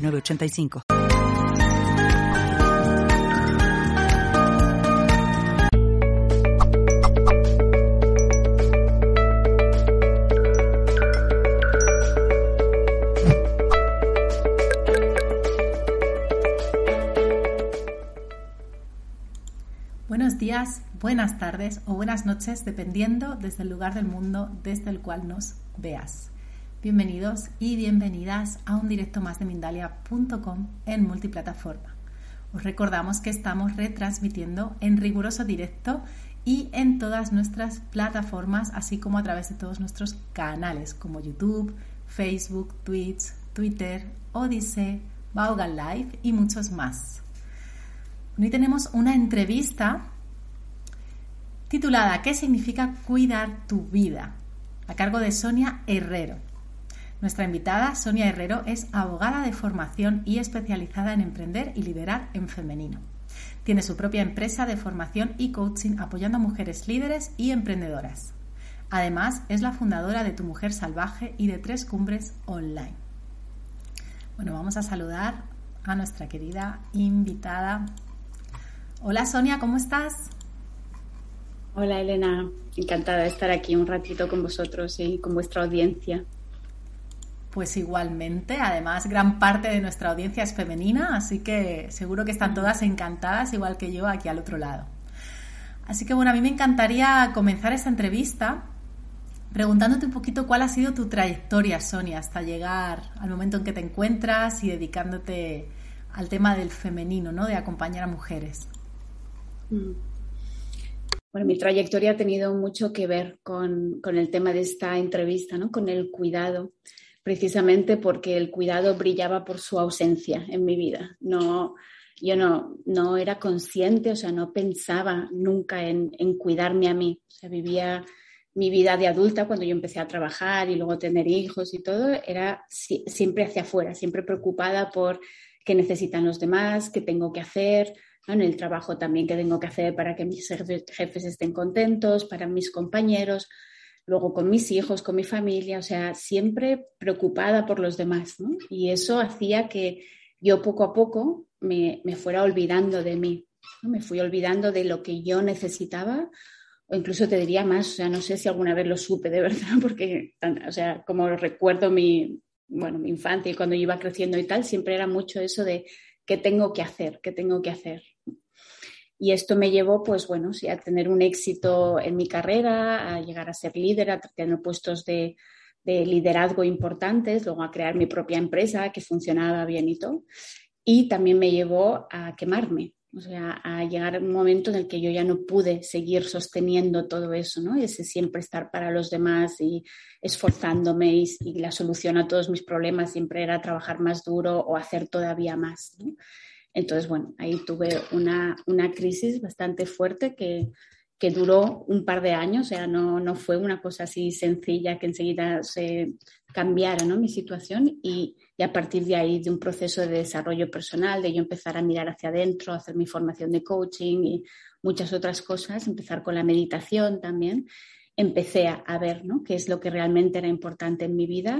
906985. Buenos días, buenas tardes o buenas noches, dependiendo desde el lugar del mundo desde el cual nos veas. Bienvenidos y bienvenidas a un directo más de Mindalia.com en multiplataforma. Os recordamos que estamos retransmitiendo en riguroso directo y en todas nuestras plataformas, así como a través de todos nuestros canales como YouTube, Facebook, Twitch, Twitter, Odyssey, Vaughan Live y muchos más. Hoy tenemos una entrevista titulada ¿Qué significa cuidar tu vida? a cargo de Sonia Herrero. Nuestra invitada, Sonia Herrero, es abogada de formación y especializada en emprender y liderar en femenino. Tiene su propia empresa de formación y coaching apoyando a mujeres líderes y emprendedoras. Además, es la fundadora de Tu Mujer Salvaje y de Tres Cumbres Online. Bueno, vamos a saludar a nuestra querida invitada. Hola Sonia, ¿cómo estás? Hola Elena, encantada de estar aquí un ratito con vosotros y con vuestra audiencia. Pues igualmente, además gran parte de nuestra audiencia es femenina, así que seguro que están todas encantadas, igual que yo, aquí al otro lado. Así que bueno, a mí me encantaría comenzar esta entrevista preguntándote un poquito cuál ha sido tu trayectoria, Sonia, hasta llegar al momento en que te encuentras y dedicándote al tema del femenino, ¿no? De acompañar a mujeres. Mm. Bueno, mi trayectoria ha tenido mucho que ver con, con, el tema de esta entrevista, ¿no? Con el cuidado, precisamente porque el cuidado brillaba por su ausencia en mi vida. No, yo no, no era consciente, o sea, no pensaba nunca en, cuidarme a mí. O sea, vivía mi vida de adulta cuando yo empecé a trabajar y luego tener hijos y todo, era si, siempre hacia afuera, siempre preocupada por qué necesitan los demás, qué tengo que hacer, en el trabajo también qué tengo que hacer para que mis jefes estén contentos, para mis compañeros, luego con mis hijos, con mi familia, o sea, siempre preocupada por los demás. Y eso hacía que yo poco a poco me, me fuera olvidando de mí, me fui olvidando de lo que yo necesitaba o incluso te diría más, o sea, no sé si alguna vez lo supe de verdad, porque, o sea, como recuerdo mi, bueno, mi infancia y cuando iba creciendo y tal, siempre era mucho eso de qué tengo que hacer, qué tengo que hacer. Y esto me llevó, pues bueno, sí, a tener un éxito en mi carrera, a llegar a ser líder, a tener puestos de, de liderazgo importantes, luego a crear mi propia empresa que funcionaba bien y todo. Y también me llevó a quemarme, o sea, a llegar un momento en el que yo ya no pude seguir sosteniendo todo eso, ¿no? Ese siempre estar para los demás y esforzándome y, la solución a todos mis problemas siempre era trabajar más duro o hacer todavía más. Entonces, bueno, ahí tuve una, una crisis bastante fuerte que, que, duró un par de años, o sea, no, no fue una cosa así sencilla que enseguida se cambiara, ¿no? Mi situación y y a partir de ahí de un proceso de desarrollo personal, de yo empezar a mirar hacia adentro, hacer mi formación de coaching y muchas otras cosas, empezar con la meditación también, empecé a, a ver ¿no? qué es lo que realmente era importante en mi vida,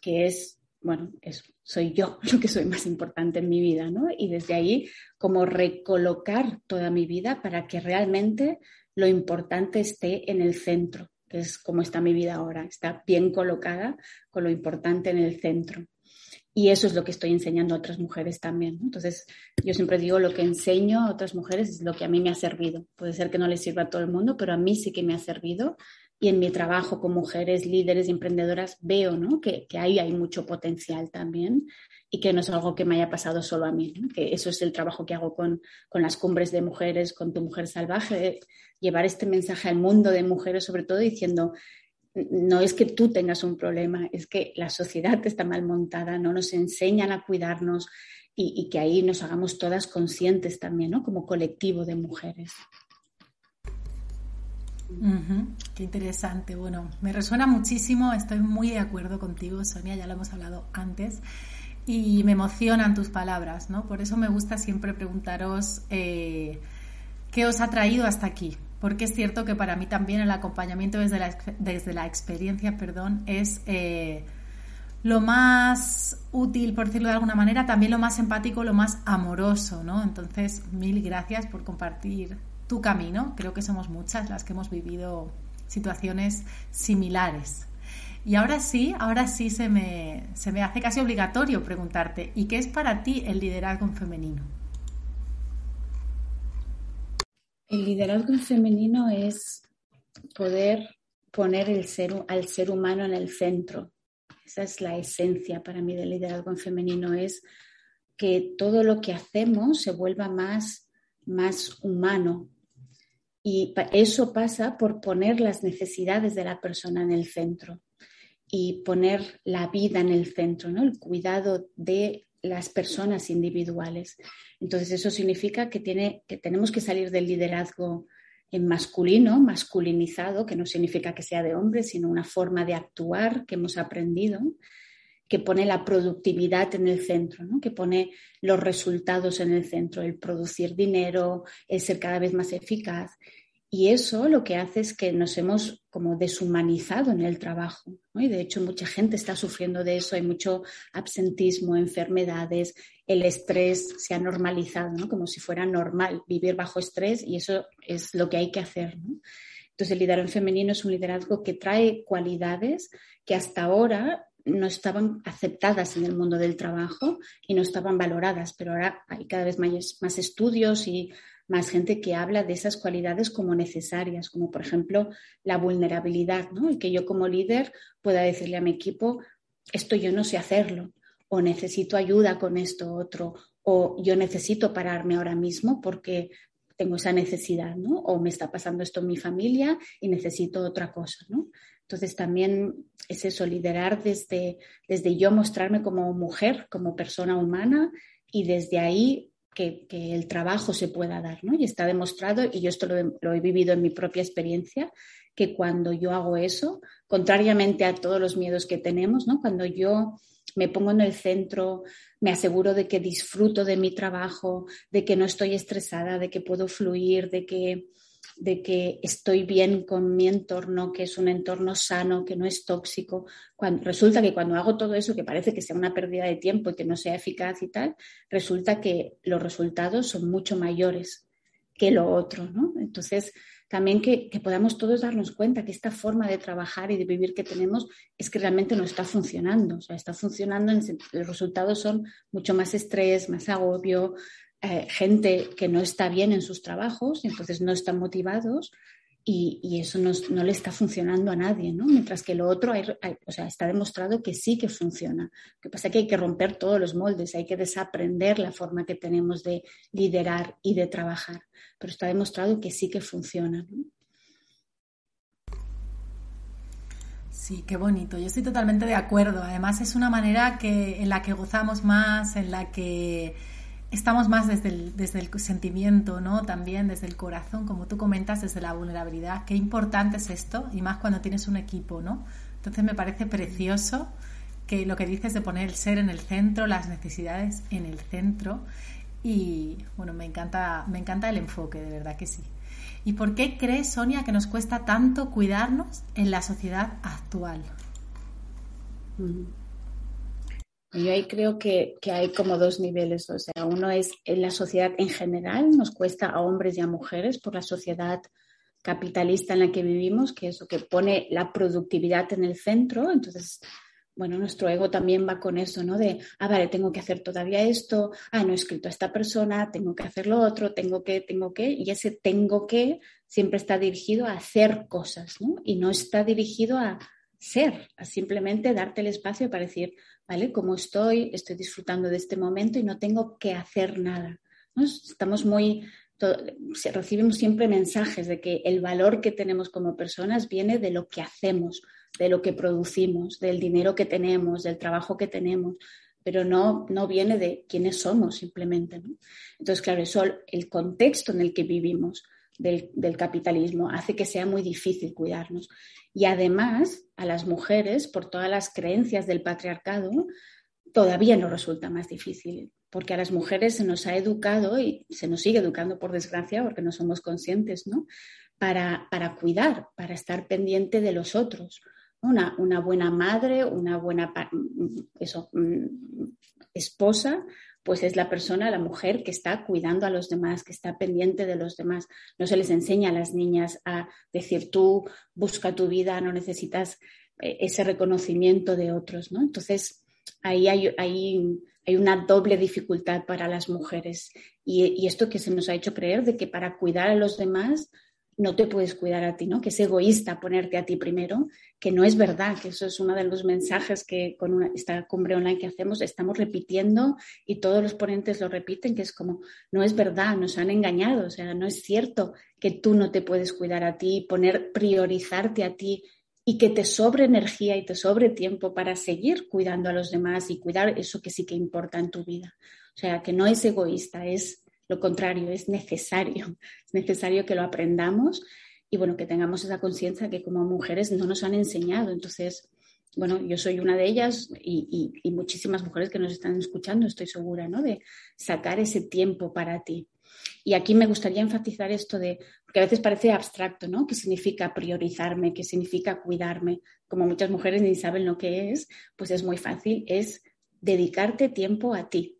que es, bueno, es, soy yo lo que soy más importante en mi vida, ¿no? Y desde ahí, como recolocar toda mi vida para que realmente lo importante esté en el centro, que es como está mi vida ahora, está bien colocada con lo importante en el centro. Y eso es lo que estoy enseñando a otras mujeres también. Entonces, yo siempre digo, lo que enseño a otras mujeres es lo que a mí me ha servido. Puede ser que no les sirva a todo el mundo, pero a mí sí que me ha servido. Y en mi trabajo con mujeres líderes y emprendedoras veo ¿no? que, ahí hay mucho potencial también y que no es algo que me haya pasado solo a mí. Que eso es el trabajo que hago con, con las cumbres de mujeres, con tu mujer salvaje, llevar este mensaje al mundo de mujeres, sobre todo diciendo, no es que tú tengas un problema, es que la sociedad está mal montada, no nos enseñan a cuidarnos y, que ahí nos hagamos todas conscientes también, ¿no? Como colectivo de mujeres. Qué interesante. Bueno, me resuena muchísimo, estoy muy de acuerdo contigo, Sonia, ya lo hemos hablado antes, y me emocionan tus palabras, ¿no? Por eso me gusta siempre preguntaros eh, qué os ha traído hasta aquí, porque es cierto que para mí también el acompañamiento desde la, experiencia, perdón, es eh, lo más útil, por decirlo de alguna manera, también lo más empático, lo más amoroso, ¿no? Entonces, mil gracias por compartir tu camino. Creo que somos muchas las que hemos vivido situaciones similares. Y ahora sí, ahora sí se me, se me hace casi obligatorio preguntarte, ¿y qué es para ti el liderazgo femenino? El liderazgo femenino es poder poner el ser, al ser humano en el centro. Esa es la esencia para mí del liderazgo femenino, es que todo lo que hacemos se vuelva más, más humano. Y eso pasa por poner las necesidades de la persona en el centro y poner la vida en el centro, ¿no? el cuidado de las personas individuales. Entonces, eso significa que, tiene, que tenemos que salir del liderazgo en masculino, masculinizado, que no significa que sea de hombre, sino una forma de actuar que hemos aprendido, que pone la productividad en el centro, ¿no? que pone los resultados en el centro, el producir dinero, el ser cada vez más eficaz. Y eso lo que hace es que nos hemos como deshumanizado en el trabajo. Y de hecho mucha gente está sufriendo de eso. Hay mucho absentismo, enfermedades, el estrés se ha normalizado, ¿no? como si fuera normal vivir bajo estrés y eso es lo que hay que hacer. Entonces el liderazgo femenino es un liderazgo que trae cualidades que hasta ahora no estaban aceptadas en el mundo del trabajo y no estaban valoradas, pero ahora hay cada vez más, más estudios y más gente que habla de esas cualidades como necesarias, como por ejemplo la vulnerabilidad, ¿no? Y que yo como líder pueda decirle a mi equipo, esto yo no sé hacerlo, o necesito ayuda con esto otro, o yo necesito pararme ahora mismo porque tengo esa necesidad, ¿no? O me está pasando esto en mi familia y necesito otra cosa, ¿no? Entonces también es eso, liderar desde, desde yo mostrarme como mujer, como persona humana y desde ahí que, el trabajo se pueda dar, ¿no? Y está demostrado, y yo esto lo he, vivido en mi propia experiencia, que cuando yo hago eso, contrariamente a todos los miedos que tenemos, ¿no? Cuando yo me pongo en el centro, me aseguro de que disfruto de mi trabajo, de que no estoy estresada, de que puedo fluir, de que de que estoy bien con mi entorno, que es un entorno sano, que no es tóxico. Cuando, resulta que cuando hago todo eso, que parece que sea una pérdida de tiempo y que no sea eficaz y tal, resulta que los resultados son mucho mayores que lo otro, ¿no? Entonces, también que, podamos todos darnos cuenta que esta forma de trabajar y de vivir que tenemos es que realmente no está funcionando. O sea, está funcionando, en, los resultados son mucho más estrés, más agobio, eh, gente que no está bien en sus trabajos y entonces no están motivados y, eso no, le está funcionando a nadie, ¿no? Mientras que lo otro, o sea, está demostrado que sí que funciona. Lo que pasa es que hay que romper todos los moldes, hay que desaprender la forma que tenemos de liderar y de trabajar, pero está demostrado que sí que funciona, Sí, qué bonito. Yo estoy totalmente de acuerdo. Además es una manera que, en la que gozamos más, en la que estamos más desde el, desde el sentimiento, ¿no? También desde el corazón, como tú comentas, desde la vulnerabilidad. Qué importante es esto, y más cuando tienes un equipo, ¿no? Entonces me parece precioso que lo que dices de poner el ser en el centro, las necesidades en el centro. Y bueno, me encanta, me encanta el enfoque, de verdad que sí. ¿Y por qué crees, Sonia, que nos cuesta tanto cuidarnos en la sociedad actual? Yo ahí creo que, hay como dos niveles, o sea, uno es en la sociedad en general, nos cuesta a hombres y a mujeres por la sociedad capitalista en la que vivimos, que es lo que pone la productividad en el centro, entonces, bueno, nuestro ego también va con eso, ¿no? De, ah, vale, tengo que hacer todavía esto, ah, no he escrito a esta persona, tengo que hacer lo otro, tengo que, tengo que, y ese tengo que siempre está dirigido a hacer cosas, ¿no? Y no está dirigido a ser, a simplemente darte el espacio para decir, ¿vale? Como estoy, estoy disfrutando de este momento y no tengo que hacer nada. Estamos muy, recibimos siempre mensajes de que el valor que tenemos como personas viene de lo que hacemos, de lo que producimos, del dinero que tenemos, del trabajo que tenemos, pero no, no viene de quiénes somos simplemente. Entonces, claro, eso, el contexto en el que vivimos del, capitalismo hace que sea muy difícil cuidarnos. Y además, a las mujeres, por todas las creencias del patriarcado, todavía nos resulta más difícil, porque a las mujeres se nos ha educado y se nos sigue educando, por desgracia, porque no somos conscientes, ¿no? Para, para cuidar, para estar pendiente de los otros. Una, una buena madre, una buena eso, mm, esposa, pues es la persona, la mujer que está cuidando a los demás, que está pendiente de los demás. No se les enseña a las niñas a decir tú busca tu vida, no necesitas eh, ese reconocimiento de otros, ¿no? Entonces, ahí hay, una doble dificultad para las mujeres. Y, esto que se nos ha hecho creer de que para cuidar a los demás no te puedes cuidar a ti, ¿no? Que es egoísta ponerte a ti primero, que no es verdad, que eso es uno de los mensajes que con esta cumbre online que hacemos estamos repitiendo y todos los ponentes lo repiten, que es como, no es verdad, nos han engañado, o sea, no es cierto que tú no te puedes cuidar a ti, poner, priorizarte a ti y que te sobre energía y te sobre tiempo para seguir cuidando a los demás y cuidar eso que sí que importa en tu vida. O sea, que no es egoísta, es lo contrario, es necesario. Es necesario que lo aprendamos y bueno, que tengamos esa conciencia que como mujeres no nos han enseñado. Entonces, bueno, yo soy una de ellas y, y, muchísimas mujeres que nos están escuchando, estoy segura, ¿no? De sacar ese tiempo para ti. Y aquí me gustaría enfatizar esto de, porque a veces parece abstracto, ¿no? ¿Qué significa priorizarme? ¿Qué significa cuidarme? Como muchas mujeres ni saben lo que es, pues es muy fácil, es dedicarte tiempo a ti.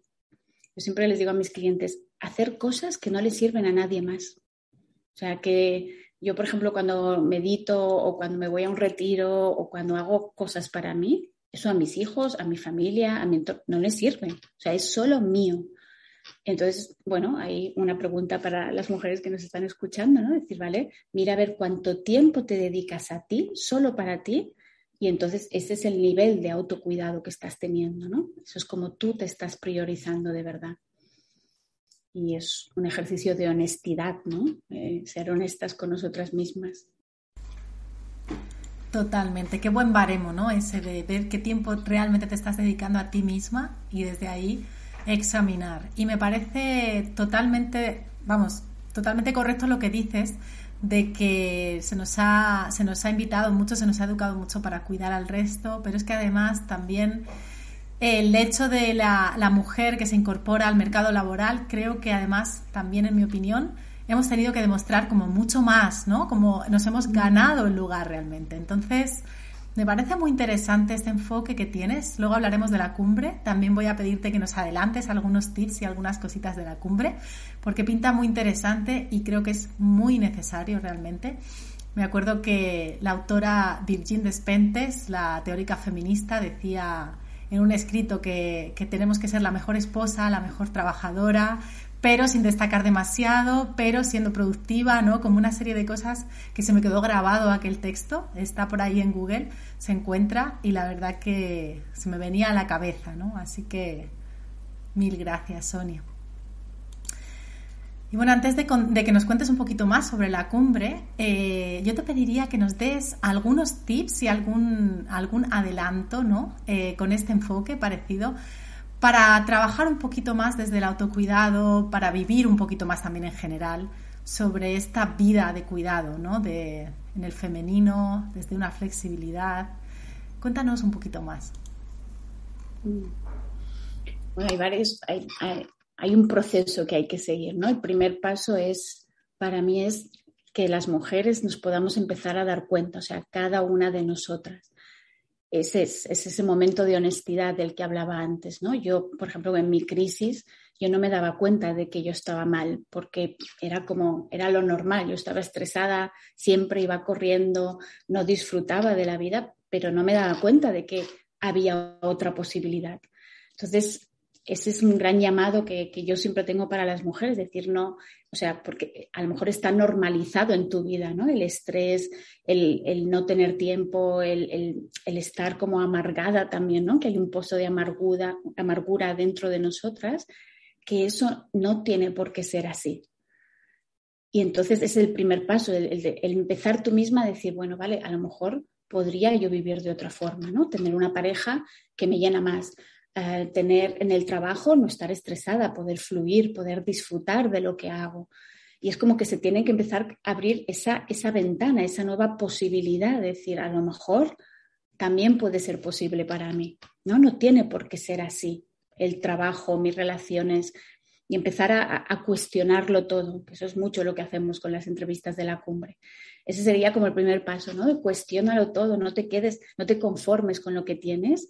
Yo siempre les digo a mis clientes, hacer cosas que no les sirven a nadie más. O sea, que yo, por ejemplo, cuando medito o cuando me voy a un retiro o cuando hago cosas para mí, eso a mis hijos, a mi familia, a mi entorno, no les sirve. O sea, es solo mío. Entonces, bueno, hay una pregunta para las mujeres que nos están escuchando, ¿no? Decir, vale, mira a ver cuánto tiempo te dedicas a ti, solo para ti, y entonces ese es el nivel de autocuidado que estás teniendo, ¿no? Eso es como tú te estás priorizando de verdad. Y es un ejercicio de honestidad, ¿no? Eh, ser honestas con nosotras mismas. Totalmente, qué buen baremo, ¿no? Ese de ver qué tiempo realmente te estás dedicando a ti misma y desde ahí examinar. Y me parece totalmente, vamos, totalmente correcto lo que dices de que se nos ha, se nos ha invitado mucho, se nos ha educado mucho para cuidar al resto, pero es que además también el hecho de la, mujer que se incorpora al mercado laboral, creo que además también, en mi opinión, hemos tenido que demostrar como mucho más, ¿no? Como nos hemos ganado el lugar realmente. Entonces, me parece muy interesante este enfoque que tienes. Luego hablaremos de la cumbre. También voy a pedirte que nos adelantes algunos tips y algunas cositas de la cumbre, porque pinta muy interesante y creo que es muy necesario realmente. Me acuerdo que la autora Virgin Despentes, la teórica feminista, decía en un escrito que, que tenemos que ser la mejor esposa, la mejor trabajadora, pero sin destacar demasiado, pero siendo productiva, ¿no? Como una serie de cosas que se me quedó grabado aquel texto, está por ahí en Google, se encuentra y la verdad que se me venía a la cabeza, ¿no? Así que mil gracias, Sonia. Y bueno, antes de, que nos cuentes un poquito más sobre la cumbre, eh, yo te pediría que nos des algunos tips y algún, algún adelanto, ¿no? Eh, con este enfoque parecido para trabajar un poquito más desde el autocuidado, para vivir un poquito más también en general sobre esta vida de cuidado, ¿no? De, en el femenino, desde una flexibilidad. Cuéntanos un poquito más. Bueno, hay varios, hay, un proceso que hay que seguir, ¿no? El primer paso es, para mí, es que las mujeres nos podamos empezar a dar cuenta, o sea, cada una de nosotras es, es, ese momento de honestidad del que hablaba antes, ¿no? Yo, por ejemplo, en mi crisis, yo no me daba cuenta de que yo estaba mal, porque era como, era lo normal, yo estaba estresada, siempre iba corriendo, no disfrutaba de la vida, pero no me daba cuenta de que había otra posibilidad. Entonces, ese es un gran llamado que, que, yo siempre tengo para las mujeres, decir no, o sea, porque a lo mejor está normalizado en tu vida, ¿no? El estrés, el, el no tener tiempo, el, el, estar como amargada también, ¿no? Que hay un pozo de amargura, amargura dentro de nosotras, que eso no tiene por qué ser así. Y entonces es el primer paso, el empezar tú misma a decir, bueno, vale, a lo mejor podría yo vivir de otra forma, ¿no? Tener una pareja que me llena más, eh, tener en el trabajo, no estar estresada, poder fluir, poder disfrutar de lo que hago. Y es como que se tiene que empezar a abrir esa, esa ventana, esa nueva posibilidad, de decir, a lo mejor también puede ser posible para mí, ¿no? No tiene por qué ser así el trabajo, mis relaciones, y empezar a, cuestionarlo todo, eso es mucho lo que hacemos con las entrevistas de la cumbre. Ese sería como el primer paso, ¿no? De cuestionarlo todo, no te quedes, no te conformes con lo que tienes.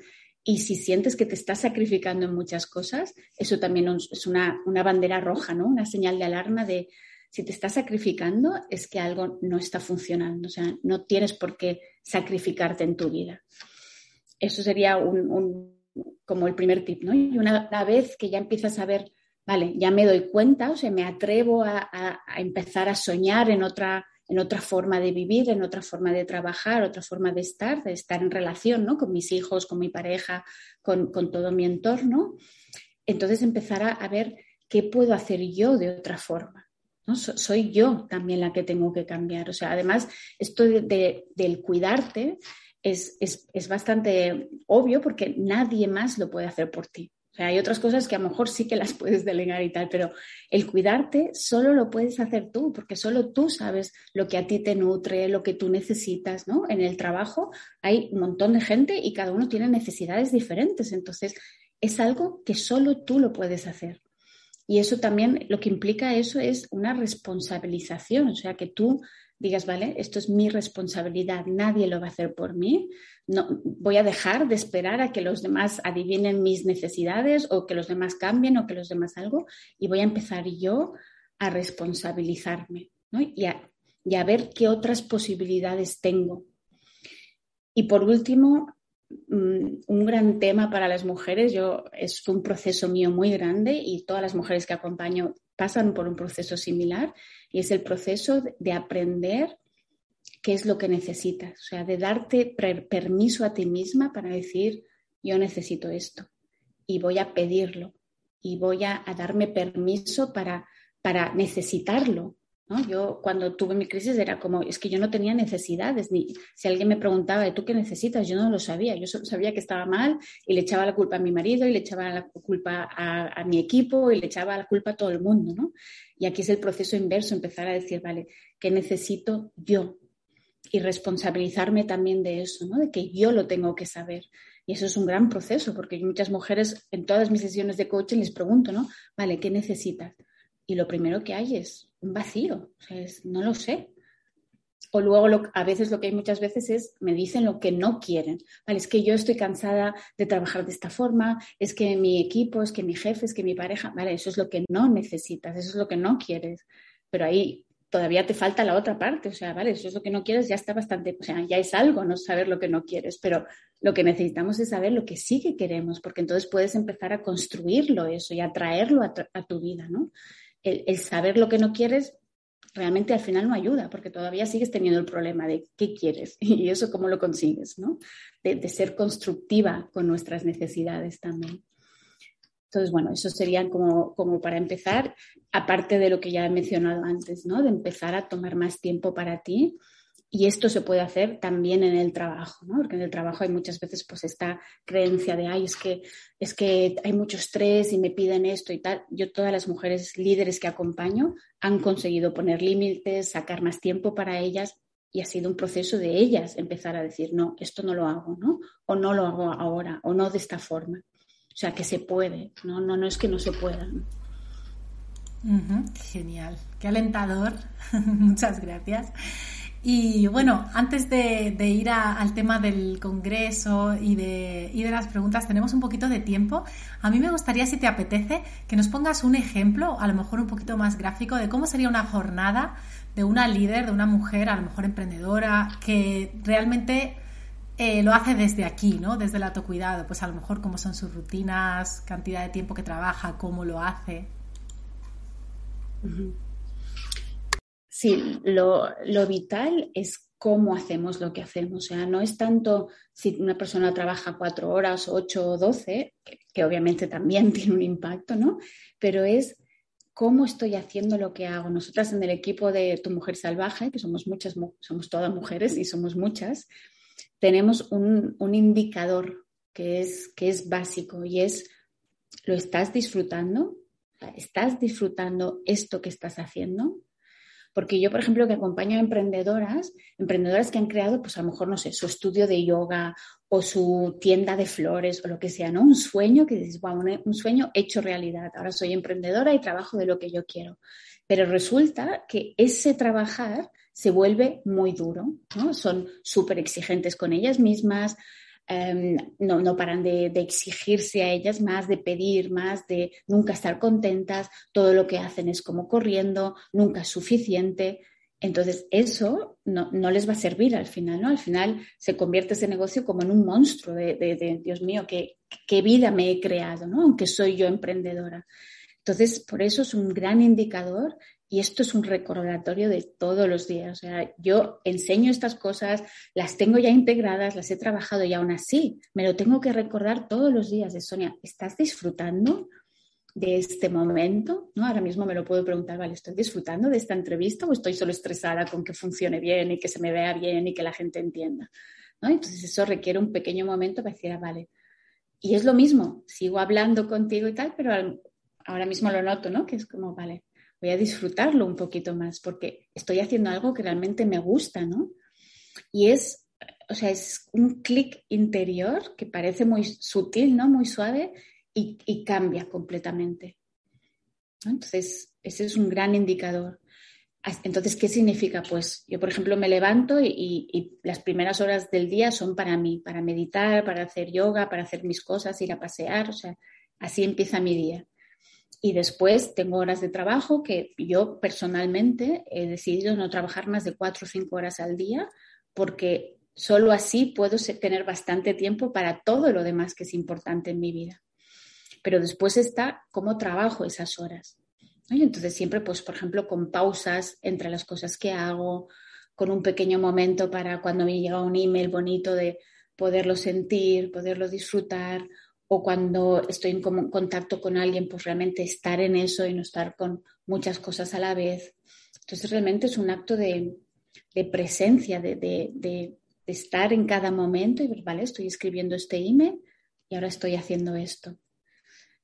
Y si sientes que te estás sacrificando en muchas cosas, eso también es una, una bandera roja, ¿no? Una señal de alarma de si te estás sacrificando es que algo no está funcionando. O sea, no tienes por qué sacrificarte en tu vida. Eso sería un, como el primer tip, ¿no? Y una, una vez que ya empiezas a ver vale, ya me doy cuenta, o sea, me atrevo a, empezar a soñar en otra, en otra forma de vivir, en otra forma de trabajar, otra forma de estar, de estar en relación ¿no? con mis hijos, con mi pareja, con, todo mi entorno. Entonces empezar a, ver qué puedo hacer yo de otra forma. ¿no? soy yo también la que tengo que cambiar. O sea, además, esto del cuidarte es, es bastante obvio porque nadie más lo puede hacer por ti hay otras cosas que a lo mejor sí que las puedes delegar y tal, pero el cuidarte solo lo puedes hacer tú, porque solo tú sabes lo que a ti te nutre, lo que tú necesitas, ¿no? En el trabajo hay un montón de gente y cada uno tiene necesidades diferentes, entonces es algo que solo tú lo puedes hacer. Y eso también, lo que implica eso es una responsabilización, o sea, que tú digas, vale, esto es mi responsabilidad, nadie lo va a hacer por mí, no, voy a dejar de esperar a que los demás adivinen mis necesidades o que los demás cambien o que los demás algo y voy a empezar yo a responsabilizarme y, a, ver qué otras posibilidades tengo. Y por último, mm, un gran tema para las mujeres, yo es un proceso mío muy grande y todas las mujeres que acompaño pasan por un proceso similar y es el proceso de aprender qué es lo que necesitas, o sea, de darte permiso a ti misma para decir, yo necesito esto y voy a pedirlo y voy a, darme permiso para, para necesitarlo. ¿No? Yo cuando tuve mi crisis era como, es que yo no tenía necesidades, ni si alguien me preguntaba, ¿tú qué necesitas? Yo no lo sabía, yo solo sabía que estaba mal y le echaba la culpa a mi marido y le echaba la culpa a, mi equipo y le echaba la culpa a todo el mundo. ¿no? Y aquí es el proceso inverso, empezar a decir, vale, ¿qué necesito yo? y responsabilizarme también de eso, ¿no? de que yo lo tengo que saber. Y eso es un gran proceso, porque muchas mujeres en todas mis sesiones de coaching les pregunto, ¿no? Vale, ¿qué necesitas? Y lo primero que hay es un vacío, o sea, es, no lo sé. O luego a veces lo que hay muchas veces es, me dicen lo que no quieren. Vale, es que yo estoy cansada de trabajar de esta forma, es que mi equipo, es que mi jefe, es que mi pareja, vale, eso es lo que no necesitas, eso es lo que no quieres. Pero ahí todavía te falta la otra parte. O sea, vale, eso es lo que no quieres, ya está bastante, o sea, ya es algo no saber lo que no quieres, pero lo que necesitamos es saber lo que sí que queremos, porque entonces puedes empezar a construirlo eso y a traerlo a, tu vida, ¿no? El, saber lo que no quieres realmente al final no ayuda, porque todavía sigues teniendo el problema de qué quieres y eso cómo lo consigues, ¿no? de ser constructiva con nuestras necesidades también. Entonces, bueno, eso sería como, como para empezar, aparte de lo que ya he mencionado antes, ¿no? De empezar a tomar más tiempo para ti. Y esto se puede hacer también en el trabajo, ¿no? Porque en el trabajo hay muchas veces pues esta creencia de, ay, es que, es que hay mucho estrés y me piden esto y tal. Yo todas las mujeres líderes que acompaño han conseguido poner límites, sacar más tiempo para ellas y ha sido un proceso de ellas empezar a decir, no, esto no lo hago, ¿no? O no lo hago ahora, o no de esta forma. O sea, que se puede, no, no, no es que no se pueda. Genial, qué alentador, muchas gracias. Y bueno, antes de, ir al tema del Congreso y de, y de las preguntas, tenemos un poquito de tiempo. A mí me gustaría, si te apetece, que nos pongas un ejemplo, a lo mejor un poquito más gráfico, de cómo sería una jornada de una líder, de una mujer, a lo mejor emprendedora, que realmente eh, lo hace desde aquí, ¿no? Desde el autocuidado, pues a lo mejor cómo son sus rutinas, cantidad de tiempo que trabaja, cómo lo hace. Sí, lo, vital es cómo hacemos lo que hacemos. O sea, no es tanto si una persona trabaja cuatro horas, ocho o doce, que, obviamente también tiene un impacto, ¿no? Pero es cómo estoy haciendo lo que hago. Nosotras en el equipo de Tu Mujer Salvaje, que somos muchas, somos todas mujeres y somos muchas, tenemos un, un indicador que es, que es básico y es, ¿lo estás disfrutando? ¿Estás disfrutando esto que estás haciendo? Porque yo, por ejemplo, que acompaño a emprendedoras, emprendedoras que han creado, pues a lo mejor, no sé, su estudio de yoga o su tienda de flores o lo que sea, ¿no? Un sueño que dices, wow, un sueño hecho realidad. Ahora soy emprendedora y trabajo de lo que yo quiero. Pero resulta que ese trabajar se vuelve muy duro, ¿no? Son súper exigentes con ellas mismas, Em, no, no, paran de, exigirse a ellas más, de pedir más, de nunca estar contentas, todo lo que hacen es como corriendo, nunca es suficiente. Entonces, eso no, les va a servir al final, ¿no? Al final se convierte ese negocio como en un monstruo de, Dios mío, ¿qué, qué vida me he creado, ¿no? Aunque soy yo emprendedora. Entonces, por eso es un gran indicador y esto es un recordatorio de todos los días. O sea, yo enseño estas cosas, las tengo ya integradas, las he trabajado y aún así me lo tengo que recordar todos los días de Sonia, ¿estás disfrutando de este momento? ¿No? Ahora mismo me lo puedo preguntar, vale, ¿estoy disfrutando de esta entrevista o estoy solo estresada con que funcione bien y que se me vea bien y que la gente entienda? ¿No? Entonces eso requiere un pequeño momento para decir, ah, vale. Y es lo mismo, sigo hablando contigo y tal, pero ahora mismo lo noto, ¿no? Que es como, vale, voy a disfrutarlo un poquito más porque estoy haciendo algo que realmente me gusta, ¿no? Y es, o sea, es un clic interior que parece muy sutil, ¿no? Muy suave y, cambia completamente. Entonces, ese es un gran indicador. Entonces, ¿qué significa? Pues yo, por ejemplo, me levanto y, y, las primeras horas del día son para mí, para meditar, para hacer yoga, para hacer mis cosas, ir a pasear, o sea, así empieza mi día. Y después tengo horas de trabajo que yo personalmente he decidido no trabajar más de cuatro o cinco horas al día porque solo así puedo tener bastante tiempo para todo lo demás que es importante en mi vida. Pero después está cómo trabajo esas horas. Entonces siempre, pues, por ejemplo, con pausas entre las cosas que hago, con un pequeño momento para cuando me llega un email bonito de poderlo sentir, poderlo disfrutar, o cuando estoy en contacto con alguien, pues realmente estar en eso y no estar con muchas cosas a la vez. Entonces realmente es un acto de, presencia, de, estar en cada momento y ver, vale, estoy escribiendo este email y ahora estoy haciendo esto.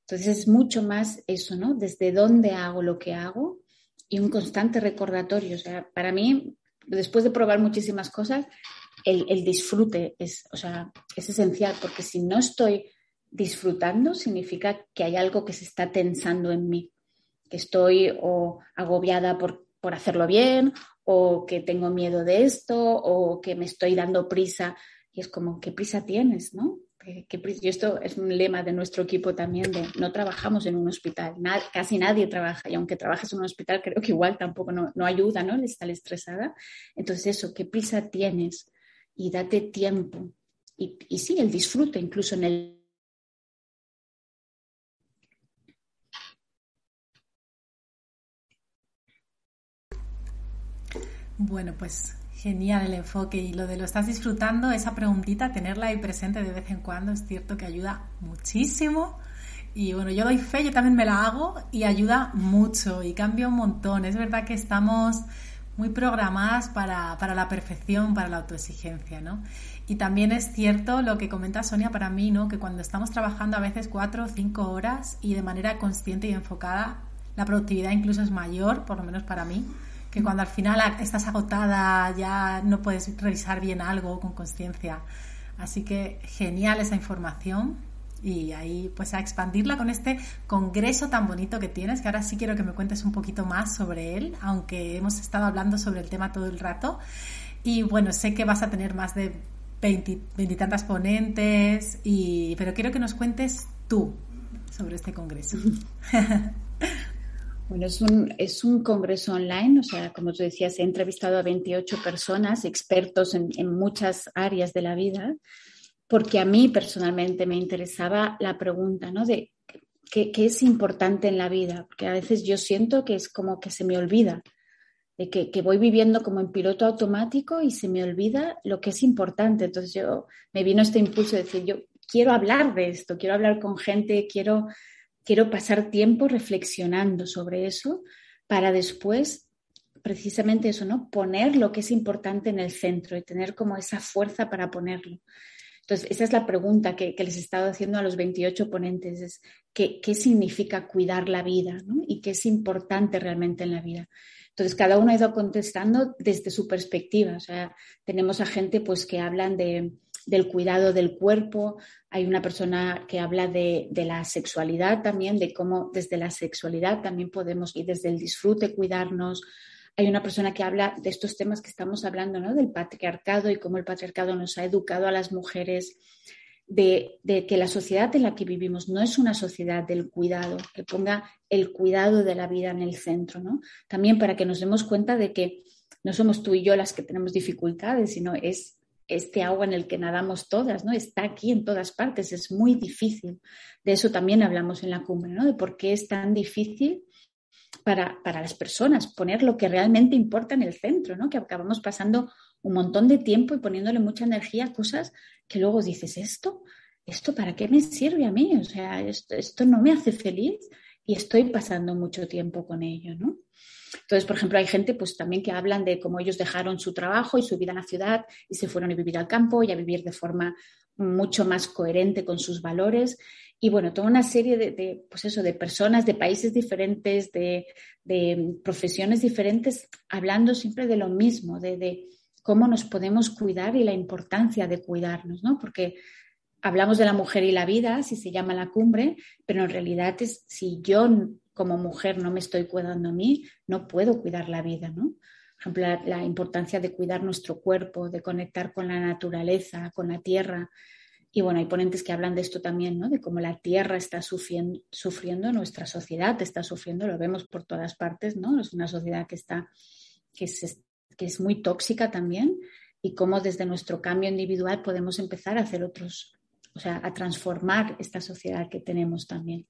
Entonces es mucho más eso, ¿no? Desde dónde hago lo que hago y un constante recordatorio. O sea, para mí, después de probar muchísimas cosas, el, el disfrute es, o sea, es esencial porque si no estoy disfrutando significa que hay algo que se está tensando en mí, que estoy agobiada por, por hacerlo bien o que tengo miedo de esto o que me estoy dando prisa. Y es como, ¿qué prisa tienes? ¿no? ¿Qué, Y esto es un lema de nuestro equipo también, de no trabajamos en un hospital, casi nadie trabaja y aunque trabajes en un hospital creo que igual tampoco no, no ayuda, ¿no? El estar estresada. Entonces eso, ¿qué prisa tienes? Y date tiempo. Y, y sí, el disfrute incluso en el Bueno, pues genial el enfoque y lo de lo estás disfrutando, esa preguntita, tenerla ahí presente de vez en cuando, es cierto que ayuda muchísimo. Y bueno, yo doy fe, yo también me la hago y ayuda mucho y cambia un montón. Es verdad que estamos muy programadas para, para la perfección, para la autoexigencia, ¿no? Y también es cierto lo que comenta Sonia para mí, ¿no? Que cuando estamos trabajando a veces cuatro o cinco horas y de manera consciente y enfocada, la productividad incluso es mayor, por lo menos para mí que cuando al final estás agotada ya no puedes revisar bien algo con conciencia. Así que genial esa información y ahí pues a expandirla con este congreso tan bonito que tienes, que ahora sí quiero que me cuentes un poquito más sobre él, aunque hemos estado hablando sobre el tema todo el rato. Y bueno, sé que vas a tener más de veintitantas ponentes, y, pero quiero que nos cuentes tú sobre este congreso. Bueno, es un, es un congreso online, o sea, como tú decías, he entrevistado a 28 personas, expertos en, en muchas áreas de la vida, porque a mí personalmente me interesaba la pregunta, ¿no? De qué, qué, es importante en la vida, porque a veces yo siento que es como que se me olvida, de que, que, voy viviendo como en piloto automático y se me olvida lo que es importante. Entonces yo me vino este impulso de decir, yo quiero hablar de esto, quiero hablar con gente, quiero quiero pasar tiempo reflexionando sobre eso para después precisamente eso, ¿no? Poner lo que es importante en el centro y tener como esa fuerza para ponerlo. Entonces, esa es la pregunta que, les he estado haciendo a los 28 ponentes, es ¿qué, significa cuidar la vida y qué es importante realmente en la vida? Entonces, cada uno ha ido contestando desde su perspectiva. O sea, tenemos a gente pues, que hablan de, del cuidado del cuerpo, hay una persona que habla de, de, la sexualidad también, de cómo desde la sexualidad también podemos y desde el disfrute cuidarnos, hay una persona que habla de estos temas que estamos hablando, ¿no? Del patriarcado y cómo el patriarcado nos ha educado a las mujeres, de, que la sociedad en la que vivimos no es una sociedad del cuidado, que ponga el cuidado de la vida en el centro, ¿no? También para que nos demos cuenta de que no somos tú y yo las que tenemos dificultades, sino es este agua en el que nadamos todas, ¿no? Está aquí en todas partes, es muy difícil. De eso también hablamos en la cumbre, ¿no? De por qué es tan difícil para, las personas, poner lo que realmente importa en el centro, ¿no? Que acabamos pasando un montón de tiempo y poniéndole mucha energía a cosas que luego dices, esto, esto para qué me sirve a mí, o sea, esto, esto no me hace feliz y estoy pasando mucho tiempo con ello, ¿no? Entonces, por ejemplo, hay gente pues también que hablan de cómo ellos dejaron su trabajo y su vida en la ciudad y se fueron a vivir al campo y a vivir de forma mucho más coherente con sus valores y bueno, toda una serie de, pues eso, de personas de países diferentes, de, profesiones diferentes, hablando siempre de lo mismo, de, cómo nos podemos cuidar y la importancia de cuidarnos, ¿no? Porque hablamos de la mujer y la vida, si se llama la cumbre, pero en realidad es si yo como mujer no me estoy cuidando a mí, no puedo cuidar la vida, ¿no? Por ejemplo, la importancia de cuidar nuestro cuerpo, de conectar con la naturaleza, con la tierra, y bueno, hay ponentes que hablan de esto también, ¿no? De cómo la tierra está sufriendo, sufriendo nuestra sociedad, está sufriendo, lo vemos por todas partes, ¿no? Es una sociedad que está, que es, que es muy tóxica también y cómo desde nuestro cambio individual podemos empezar a hacer otros, o sea, a transformar esta sociedad que tenemos también.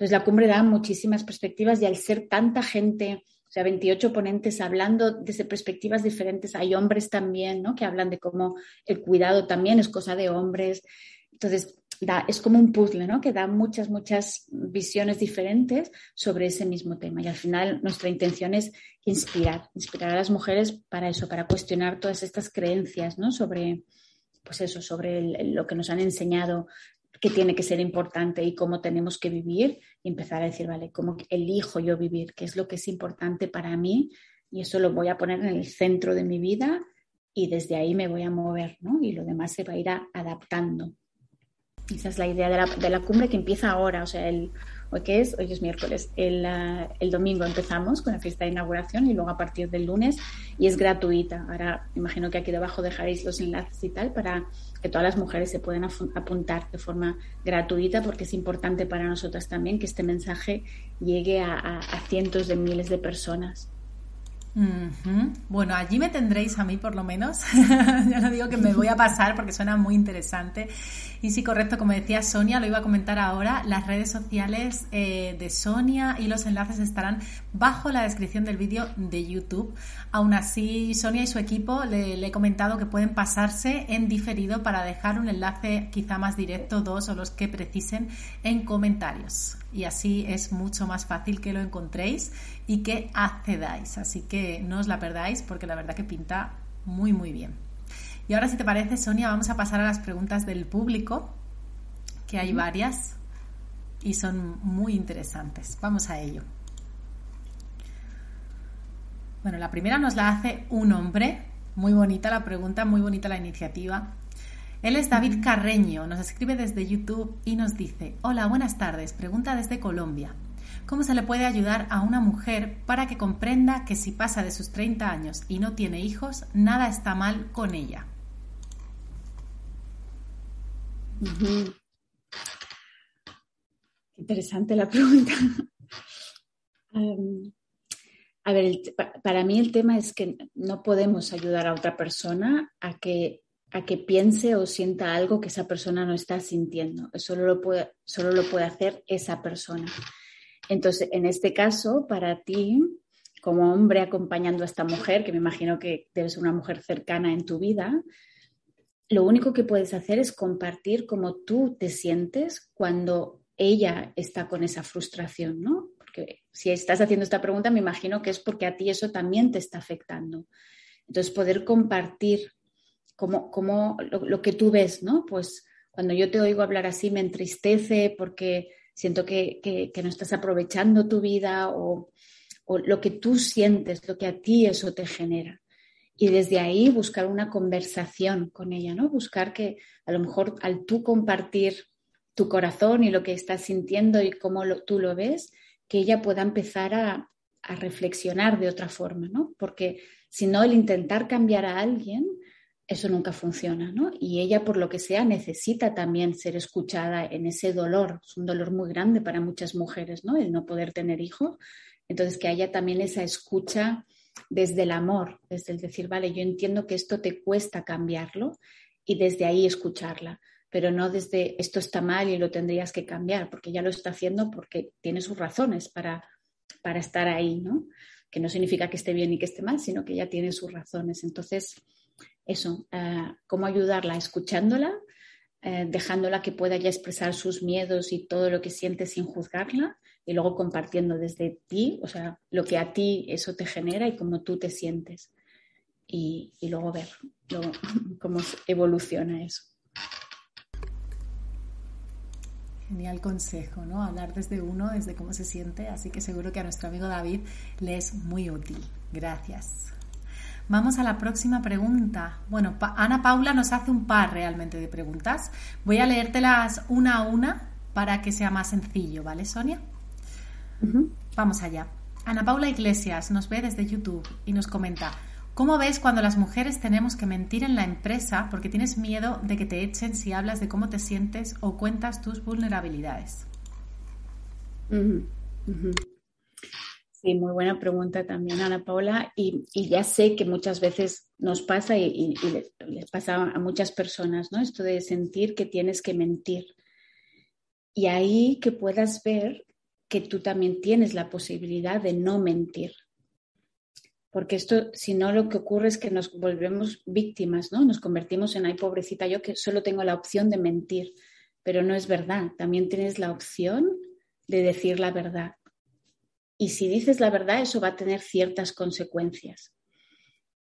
Entonces, la cumbre da muchísimas perspectivas y al ser tanta gente o sea, 28 ponentes hablando desde perspectivas diferentes. Hay hombres también, ¿no? Que hablan de cómo el cuidado también es cosa de hombres. Entonces, es como un puzzle, ¿no? Que da muchas, muchas visiones diferentes sobre ese mismo tema. Y al final nuestra intención es inspirar, inspirar a las mujeres para eso, para cuestionar todas estas creencias, ¿no? Sobre, pues eso, sobre lo que nos han enseñado qué tiene que ser importante y cómo tenemos que vivir y empezar a decir, vale, cómo elijo yo vivir, qué es lo que es importante para mí y eso lo voy a poner en el centro de mi vida y desde ahí me voy a mover, ¿no? Y lo demás se va a ir adaptando. Esa es la idea de la, de la cumbre que empieza ahora, o sea, el, hoy que es, hoy es miércoles, el, el, domingo empezamos con la fiesta de inauguración y luego a partir del lunes y es gratuita. Ahora imagino que aquí debajo dejaréis los enlaces y tal para que todas las mujeres se puedan apuntar de forma gratuita porque es importante para nosotras también que este mensaje llegue a cientos de miles de personas. Bueno, allí me tendréis a mí por lo menos. ya no digo que me voy a pasar porque suena muy interesante. Y sí, correcto, como decía Sonia, lo iba a comentar ahora, las redes sociales eh, de Sonia y los enlaces estarán bajo la descripción del vídeo de YouTube. Aún así, Sonia y su equipo le, le, he comentado que pueden pasarse en diferido para dejar un enlace quizá más directo, dos o los que precisen en comentarios. Y así es mucho más fácil que lo encontréis y que accedáis. Así que no os la perdáis porque la verdad que pinta muy muy bien. Y ahora si te parece, Sonia, vamos a pasar a las preguntas del público, que hay varias y son muy interesantes. Vamos a ello. Bueno, la primera nos la hace un hombre. Muy bonita la pregunta, muy bonita la iniciativa. Él es David Carreño, nos escribe desde YouTube y nos dice, hola, buenas tardes, pregunta desde Colombia. ¿Cómo se le puede ayudar a una mujer para que comprenda que si pasa de sus 30 años y no tiene hijos, nada está mal con ella? Interesante la pregunta. a ver, para mí el tema es que no podemos ayudar a otra persona a que, a que piense o sienta algo que esa persona no está sintiendo. Solo lo puede, solo lo puede hacer esa persona. Entonces, en este caso, para ti, como hombre acompañando a esta mujer, que me imagino que debe ser una mujer cercana en tu vida, lo único que puedes hacer es compartir cómo tú te sientes cuando ella está con esa frustración, ¿no? Porque si estás haciendo esta pregunta, me imagino que es porque a ti eso también te está afectando. Entonces, poder compartir como, como lo, que tú ves, ¿no? Pues cuando yo te oigo hablar así me entristece porque siento que, que, no estás aprovechando tu vida o, o lo que tú sientes, lo que a ti eso te genera y desde ahí buscar una conversación con ella, ¿no? Buscar que a lo mejor al tú compartir tu corazón y lo que estás sintiendo y cómo tú lo ves, que ella pueda empezar a, a, reflexionar de otra forma, ¿no? Porque si no, el intentar cambiar a alguien, eso nunca funciona, ¿no? Y ella, por lo que sea, necesita también ser escuchada en ese dolor. Es un dolor muy grande para muchas mujeres, ¿no? El no poder tener hijos. Entonces, que haya también esa escucha desde el amor, desde el decir, vale, yo entiendo que esto te cuesta cambiarlo y desde ahí escucharla, pero no desde esto está mal y lo tendrías que cambiar, porque ya lo está haciendo porque tiene sus razones para, para estar ahí, ¿no? Que no significa que esté bien y que esté mal, sino que ya tiene sus razones. Entonces, eso, uh, cómo ayudarla escuchándola, eh, dejándola que pueda ya expresar sus miedos y todo lo que siente sin juzgarla y luego compartiendo desde ti, o sea, lo que a ti eso te genera y cómo tú te sientes. Y, luego ver cómo evoluciona eso. Genial consejo, ¿no? Hablar desde uno, desde cómo se siente, así que seguro que a nuestro amigo David le es muy útil. Gracias. Vamos a la próxima pregunta. Bueno, Ana Paula nos hace un par realmente de preguntas. Voy a leértelas una a una para que sea más sencillo, ¿vale, Sonia? Vamos allá. Ana Paula Iglesias nos ve desde YouTube y nos comenta, ¿cómo ves cuando las mujeres tenemos que mentir en la empresa porque tienes miedo de que te echen si hablas de cómo te sientes o cuentas tus vulnerabilidades? Sí, muy buena pregunta también, Ana Paula. Y, ya sé que muchas veces nos pasa y, les, pasa a muchas personas, ¿no? Esto de sentir que tienes que mentir. Y ahí que puedas ver que tú también tienes la posibilidad de no mentir. Porque esto, si no, lo que ocurre es que nos volvemos víctimas, ¿no? Nos convertimos en, ay, pobrecita, yo que solo tengo la opción de mentir. Pero no es verdad. También tienes la opción de decir la verdad. Y si dices la verdad, eso va a tener ciertas consecuencias.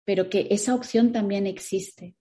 Pero que esa opción también existe.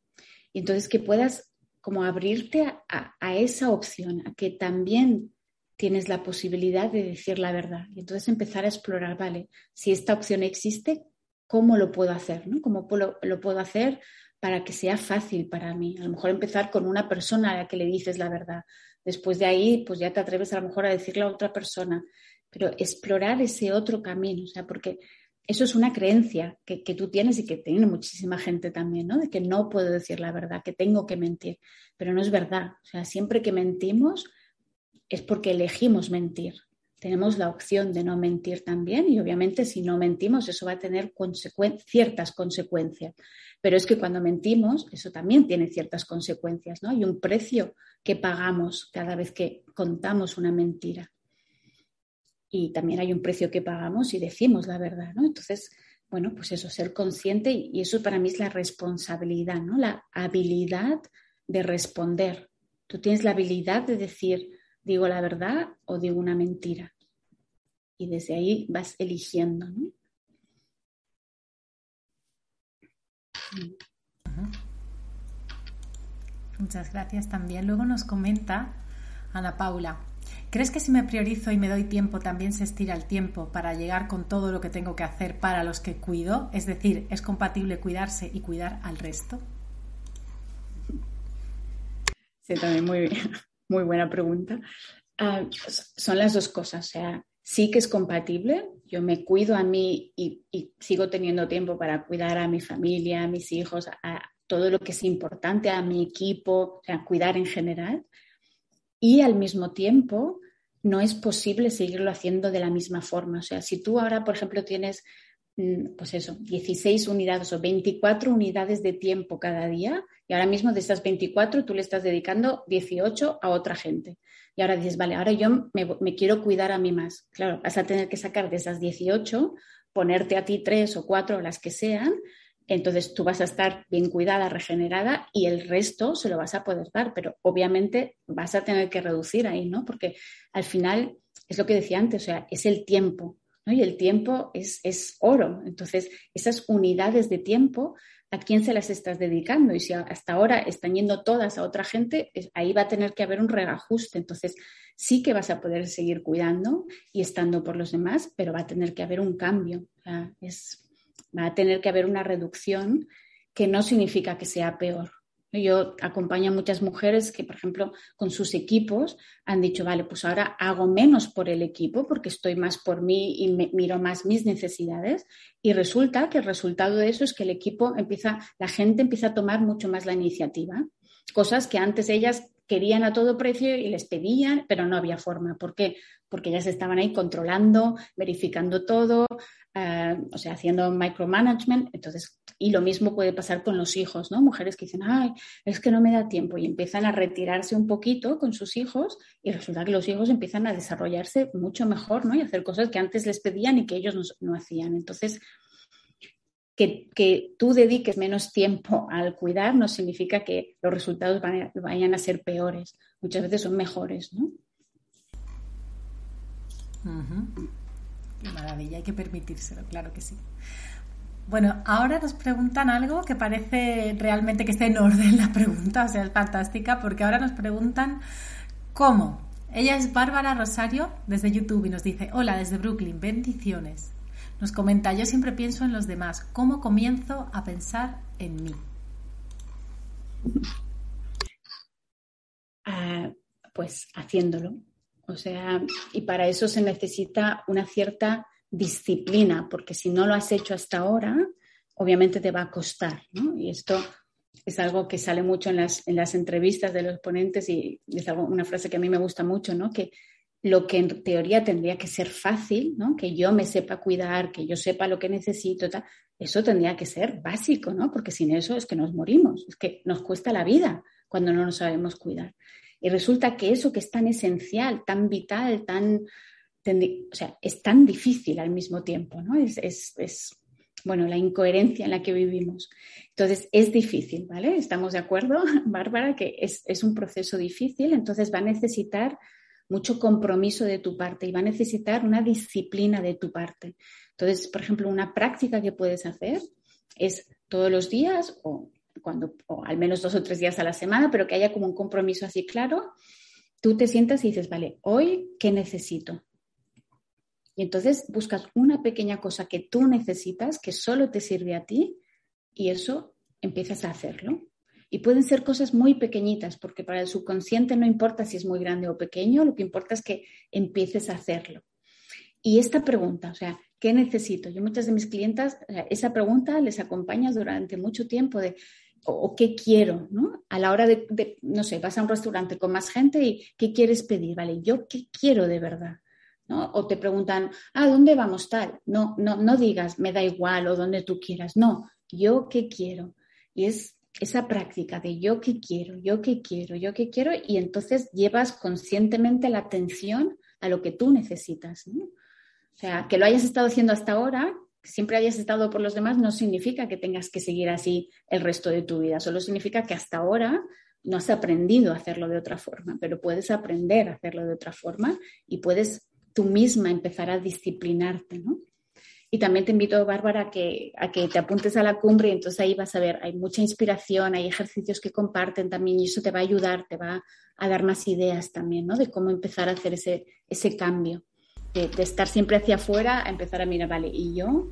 Y entonces que puedas como abrirte a, esa opción, a que también tienes la posibilidad de decir la verdad. Y entonces empezar a explorar, vale, si esta opción existe, ¿cómo lo puedo hacer? ¿no? ¿Cómo lo, puedo hacer para que sea fácil para mí? A lo mejor empezar con una persona a la que le dices la verdad. Después de ahí, pues ya te atreves a lo mejor a decirle a otra persona. Pero explorar ese otro camino, o sea, porque eso es una creencia que, que, tú tienes y que tiene muchísima gente también, ¿no? De que no puedo decir la verdad, que tengo que mentir. Pero no es verdad. O sea, siempre que mentimos, es porque elegimos mentir. Tenemos la opción de no mentir también y obviamente si no mentimos eso va a tener ciertas consecuencias. Pero es que cuando mentimos eso también tiene ciertas consecuencias, ¿no? Hay un precio que pagamos cada vez que contamos una mentira. Y también hay un precio que pagamos si decimos la verdad, ¿no? Entonces, bueno, pues eso, ser consciente y eso para mí es la responsabilidad, ¿no? La habilidad de responder. Tú tienes la habilidad de decir, digo la verdad o digo una mentira. Y desde ahí vas eligiendo. Muchas gracias también. Luego nos comenta Ana Paula. ¿Crees que si me priorizo y me doy tiempo también se estira el tiempo para llegar con todo lo que tengo que hacer para los que cuido? Es decir, ¿es compatible cuidarse y cuidar al resto? Sí, también muy muy buena pregunta. Ah, son las dos cosas, o sea, sí que es compatible. Yo me cuido a mí y, sigo teniendo tiempo para cuidar a mi familia, a mis hijos, a todo lo que es importante, a mi equipo, o cuidar en general. Y al mismo tiempo, no es posible seguirlo haciendo de la misma forma. O sea, si tú ahora, por ejemplo, tienes, mm, pues eso, 16 unidades o 24 unidades de tiempo cada día, y ahora mismo de esas 24 tú le estás dedicando 18 a otra gente. Y ahora dices, vale, ahora yo me, quiero cuidar a mí más. Claro, vas a tener que sacar de esas 18, ponerte a ti tres o cuatro, las que sean. Entonces tú vas a estar bien cuidada, regenerada y el resto se lo vas a poder dar. Pero obviamente vas a tener que reducir ahí, ¿no? Porque al final es lo que decía antes, o sea, es el tiempo, ¿no? Y el tiempo es, es oro. Entonces, esas unidades de tiempo, ¿a quién se las estás dedicando? Y si hasta ahora están yendo todas a otra gente, ahí va a tener que haber un reajuste. Entonces, sí que vas a poder seguir cuidando y estando por los demás, pero va a tener que haber un cambio. es, va a tener que haber una reducción que no significa que sea peor. Yo acompaño a muchas mujeres que, por ejemplo, con sus equipos han dicho, vale, pues ahora hago menos por el equipo porque estoy más por mí y miro más mis necesidades. Y resulta que el resultado de eso es que el equipo empieza, la gente empieza a tomar mucho más la iniciativa. Cosas que antes ellas querían a todo precio y les pedían, pero no había forma. ¿Por qué? Porque ellas estaban ahí controlando, verificando todo, eh, o sea, haciendo micromanagement. Entonces, y lo mismo puede pasar con los hijos, ¿no? Mujeres que dicen, ay, es que no me da tiempo y empiezan a retirarse un poquito con sus hijos y resulta que los hijos empiezan a desarrollarse mucho mejor, ¿no? Y hacer cosas que antes les pedían y que ellos no, hacían. Entonces, que, que, tú dediques menos tiempo al cuidar no significa que los resultados vayan a ser peores. Muchas veces son mejores, ¿no? Qué maravilla, hay que permitírselo, claro que sí. Bueno, ahora nos preguntan algo que parece realmente que esté en orden la pregunta, o sea, es fantástica, porque ahora nos preguntan cómo. Ella es Bárbara Rosario desde YouTube y nos dice, hola desde Brooklyn, bendiciones. Nos comenta, yo siempre pienso en los demás, ¿cómo comienzo a pensar en mí? Ah, pues haciéndolo. O sea, y para eso se necesita una cierta disciplina, porque si no lo has hecho hasta ahora, obviamente te va a costar, ¿no? Y esto es algo que sale mucho en las, en las entrevistas de los ponentes y es una frase que a mí me gusta mucho, ¿no? Que lo que en teoría tendría que ser fácil, ¿no? Que yo me sepa cuidar, que yo sepa lo que necesito, eso tendría que ser básico, ¿no? Porque sin eso es que nos morimos, es que nos cuesta la vida cuando no nos sabemos cuidar. Y resulta que eso que es tan esencial, tan vital, tan o sea, es tan difícil al mismo tiempo, ¿no? Es, es, bueno, la incoherencia en la que vivimos. Entonces, es difícil, ¿vale? Estamos de acuerdo, Bárbara, que es, es un proceso difícil, entonces va a necesitar mucho compromiso de tu parte y va a necesitar una disciplina de tu parte. Entonces, por ejemplo, una práctica que puedes hacer es todos los días o cuando o al menos dos o tres días a la semana, pero que haya como un compromiso así claro, tú te sientas y dices, vale, hoy qué necesito, y entonces buscas una pequeña cosa que tú necesitas, que solo te sirve a ti, y eso empiezas a hacerlo. Y pueden ser cosas muy pequeñitas, porque para el subconsciente no importa si es muy grande o pequeño, lo que importa es que empieces a hacerlo. Y esta pregunta, o sea, ¿qué necesito? Yo muchas de mis clientas, esa pregunta les acompaña durante mucho tiempo de, o, qué quiero, ¿no? A la hora de, no sé, vas a un restaurante con más gente y ¿qué quieres pedir? Vale, yo qué quiero de verdad. O te preguntan, ¿a dónde vamos tal? No, no, no digas, me da igual o donde tú quieras. No, yo qué quiero. Y es esa práctica de yo qué quiero, yo qué quiero, yo qué quiero, y entonces llevas conscientemente la atención a lo que tú necesitas. O sea, que lo hayas estado haciendo hasta ahora, siempre hayas estado por los demás, no significa que tengas que seguir así el resto de tu vida, solo significa que hasta ahora no has aprendido a hacerlo de otra forma, pero puedes aprender a hacerlo de otra forma y puedes tú misma empezar a disciplinarte, ¿no? Y también te invito, Bárbara, a que, a que te apuntes a la cumbre y entonces ahí vas a ver, hay mucha inspiración, hay ejercicios que comparten también y eso te va a ayudar, te va a dar más ideas también, ¿no? De cómo empezar a hacer ese, ese cambio, de, estar siempre hacia afuera a empezar a mirar, vale, ¿y yo?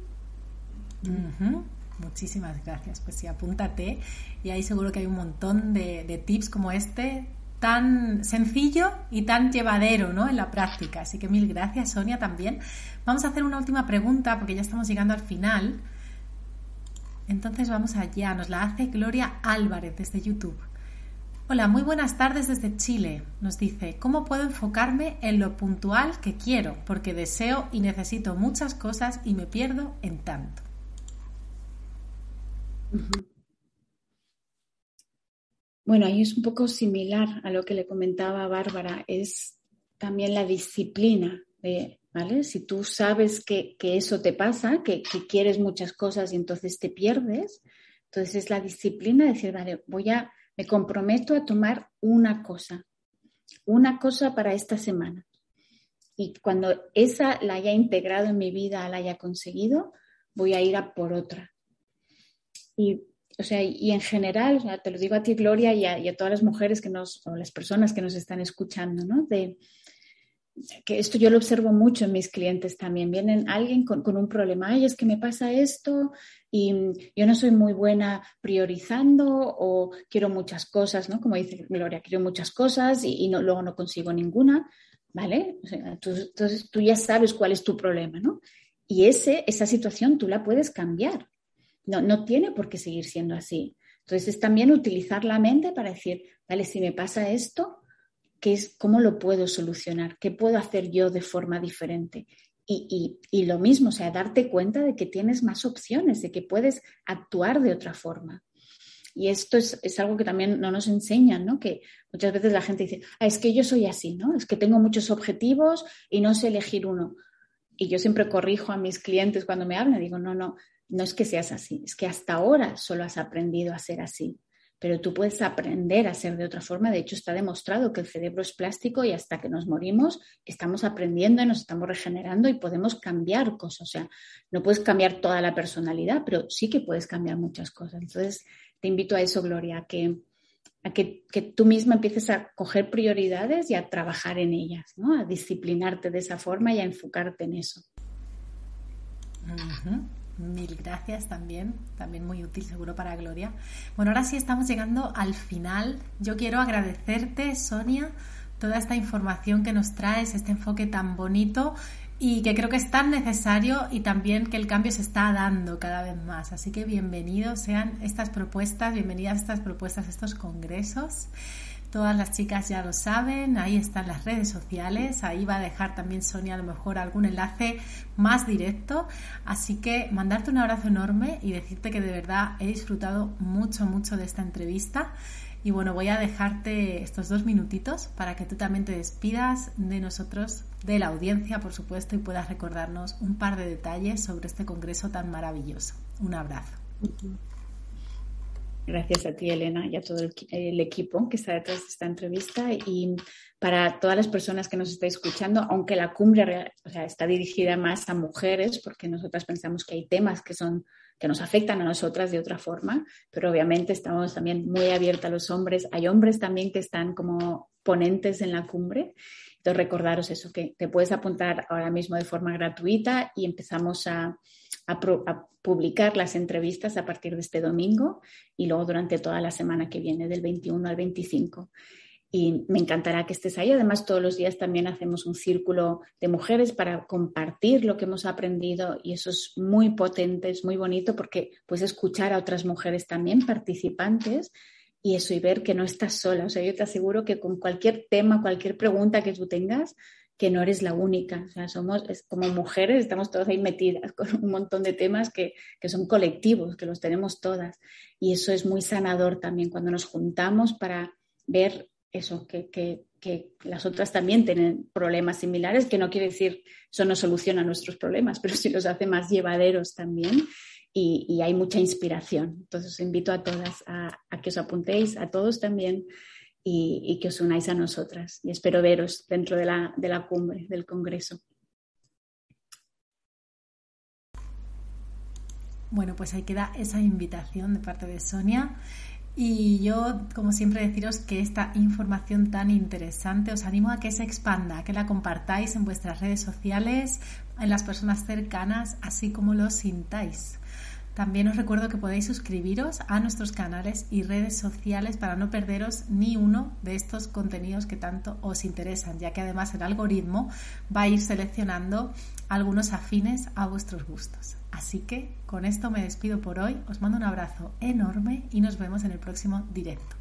Muchísimas gracias. Pues sí, apúntate y ahí seguro que hay un montón de, de tips como este tan sencillo y tan llevadero ¿no? en la práctica. Así que mil gracias, Sonia, también. Vamos a hacer una última pregunta porque ya estamos llegando al final. Entonces vamos allá. Nos la hace Gloria Álvarez desde YouTube. Hola, muy buenas tardes desde Chile. Nos dice, ¿cómo puedo enfocarme en lo puntual que quiero? Porque deseo y necesito muchas cosas y me pierdo en tanto. Bueno, ahí es un poco similar a lo que le comentaba Bárbara, es también la disciplina, ¿vale? Si tú sabes que, eso te pasa, que, quieres muchas cosas y entonces te pierdes, entonces es la disciplina de decir, vale, voy a, me comprometo a tomar una cosa, una cosa para esta semana. y cuando esa la haya integrado en mi vida, la haya conseguido, voy a ir a por otra. Y, o sea, y en general, te lo digo a ti, Gloria, y a, todas las mujeres que nos, o las personas que nos están escuchando, ¿no? De, que esto yo lo observo mucho en mis clientes también. Vienen alguien con, un problema, ay, es que me pasa esto y yo no soy muy buena priorizando o quiero muchas cosas, ¿no? Como dice Gloria, quiero muchas cosas y, no, luego no consigo ninguna, ¿vale? entonces tú ya sabes cuál es tu problema, ¿no? Y ese, esa situación tú la puedes cambiar. No, no tiene por qué seguir siendo así. Entonces es también utilizar la mente para decir, vale, si me pasa esto, ¿qué es, ¿cómo lo puedo solucionar? ¿Qué puedo hacer yo de forma diferente? Y, y, lo mismo, o sea, darte cuenta de que tienes más opciones, de que puedes actuar de otra forma. Y esto es, es, algo que también no nos enseñan, ¿no? Que muchas veces la gente dice, ah, es que yo soy así, ¿no? Es que tengo muchos objetivos y no sé elegir uno y yo siempre corrijo a mis clientes cuando me hablan, digo, no, no, no es que seas así, es que hasta ahora solo has aprendido a ser así, pero tú puedes aprender a ser de otra forma. De hecho, está demostrado que el cerebro es plástico y hasta que nos morimos estamos aprendiendo y nos estamos regenerando y podemos cambiar cosas. O sea, no puedes cambiar toda la personalidad, pero sí que puedes cambiar muchas cosas. Entonces, te invito a eso, Gloria, que a que, tú misma empieces a coger prioridades y a trabajar en ellas, ¿no? a disciplinarte de esa forma y a enfocarte en eso. Mil gracias también, también muy útil seguro para Gloria. Bueno, ahora sí estamos llegando al final. Yo quiero agradecerte, Sonia, toda esta información que nos traes, este enfoque tan bonito y que creo que es tan necesario y también que el cambio se está dando cada vez más. Así que bienvenidos sean estas propuestas, bienvenidas estas propuestas, estos congresos. Todas las chicas ya lo saben, ahí están las redes sociales, ahí va a dejar también Sonia a lo mejor algún enlace más directo. Así que mandarte un abrazo enorme y decirte que de verdad he disfrutado mucho, mucho de esta entrevista. Y bueno, voy a dejarte estos dos minutitos para que tú también te despidas de nosotros, de la audiencia, por supuesto, y puedas recordarnos un par de detalles sobre este congreso tan maravilloso. Un abrazo. Gracias a ti, Elena, y a todo el, equipo que está detrás de esta entrevista. Y para todas las personas que nos estáis escuchando, aunque la cumbre está dirigida más a mujeres, porque nosotras pensamos que hay temas que son que nos afectan a nosotras de otra forma, pero obviamente estamos también muy abiertos a los hombres. Hay hombres también que están como ponentes en la cumbre. Entonces, recordaros eso, que te puedes apuntar ahora mismo de forma gratuita y empezamos a, a, publicar las entrevistas a partir de este domingo y luego durante toda la semana que viene, del 21 al 25 y me encantará que estés ahí. Además, todos los días también hacemos un círculo de mujeres para compartir lo que hemos aprendido y eso es muy potente, es muy bonito porque puedes escuchar a otras mujeres también participantes y eso y ver que no estás sola. O sea, yo te aseguro que con cualquier tema, cualquier pregunta que tú tengas, que no eres la única. O sea, somos como mujeres, estamos todas ahí metidas con un montón de temas que, que son colectivos, que los tenemos todas. Y eso es muy sanador también cuando nos juntamos para ver eso, que, que, que, las otras también tienen problemas similares, que no quiere decir eso no soluciona nuestros problemas, pero sí los hace más llevaderos también y, y hay mucha inspiración. Entonces os invito a todas a, a que os apuntéis, a todos también, y, que os unáis a nosotras. Y espero veros dentro de la, de la cumbre, del Congreso. Bueno, pues ahí queda esa invitación de parte de Sonia. Y yo, como siempre, deciros que esta información tan interesante os animo a que se expanda, a que la compartáis en vuestras redes sociales, en las personas cercanas, así como lo sintáis. También os recuerdo que podéis suscribiros a nuestros canales y redes sociales para no perderos ni uno de estos contenidos que tanto os interesan, ya que además el algoritmo va a ir seleccionando algunos afines a vuestros gustos. Así que con esto me despido por hoy, os mando un abrazo enorme y nos vemos en el próximo directo.